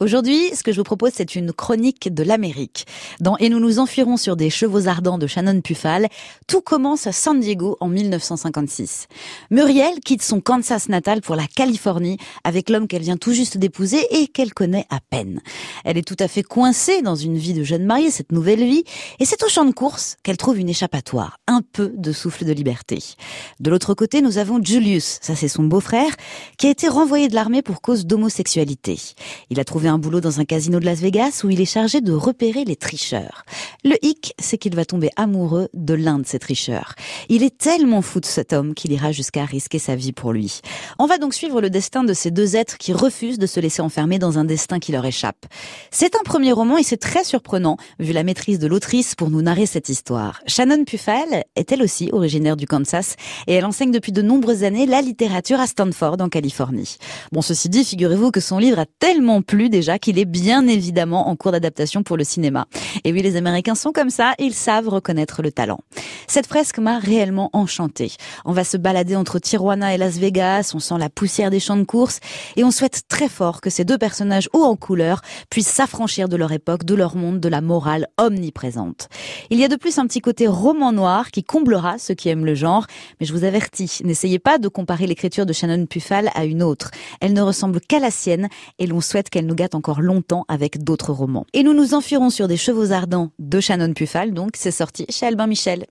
Aujourd'hui, ce que je vous propose, c'est une chronique de l'Amérique. Dans Et nous nous enfuirons sur des chevaux ardents de Shannon Pufal, tout commence à San Diego en 1956. Muriel quitte son Kansas natal pour la Californie avec l'homme qu'elle vient tout juste d'épouser et qu'elle connaît à peine. Elle est tout à fait coincée dans une vie de jeune mariée, cette nouvelle vie, et c'est au champ de course qu'elle trouve une échappatoire, un peu de souffle de liberté. De l'autre côté, nous avons Julius, ça c'est son beau-frère, qui a été renvoyé de l'armée pour cause d'homosexualité. Il a trouvé un boulot dans un casino de Las Vegas où il est chargé de repérer les tricheurs. Le hic, c'est qu'il va tomber amoureux de l'un de ces tricheurs. Il est tellement fou de cet homme qu'il ira jusqu'à risquer sa vie pour lui. On va donc suivre le destin de ces deux êtres qui refusent de se laisser enfermer dans un destin qui leur échappe. C'est un premier roman et c'est très surprenant vu la maîtrise de l'autrice pour nous narrer cette histoire. Shannon Pufal est elle aussi originaire du Kansas et elle enseigne depuis de nombreuses années la littérature à Stanford en Californie. Bon, ceci dit, figurez-vous que son livre a tellement plu déjà qu'il est bien évidemment en cours d'adaptation pour le cinéma. Et oui, les Américains sont comme ça, ils savent reconnaître le talent. Cette fresque m'a réellement enchantée. On va se balader entre Tijuana et Las Vegas, on sent la poussière des champs de course et on souhaite très fort que ces deux personnages hauts en couleur puissent s'affranchir de leur époque, de leur monde, de la morale omniprésente. Il y a de plus un petit côté roman noir qui comblera ceux qui aiment le genre, mais je vous avertis, n'essayez pas de comparer l'écriture de Shannon Pufal à une autre. Elle ne ressemble qu'à la sienne et l'on souhaite qu'elle nous gâte encore longtemps avec d'autres romans. Et nous nous enfuirons sur des chevaux ardents de Shannon Pufal, donc c'est sorti chez Albin Michel.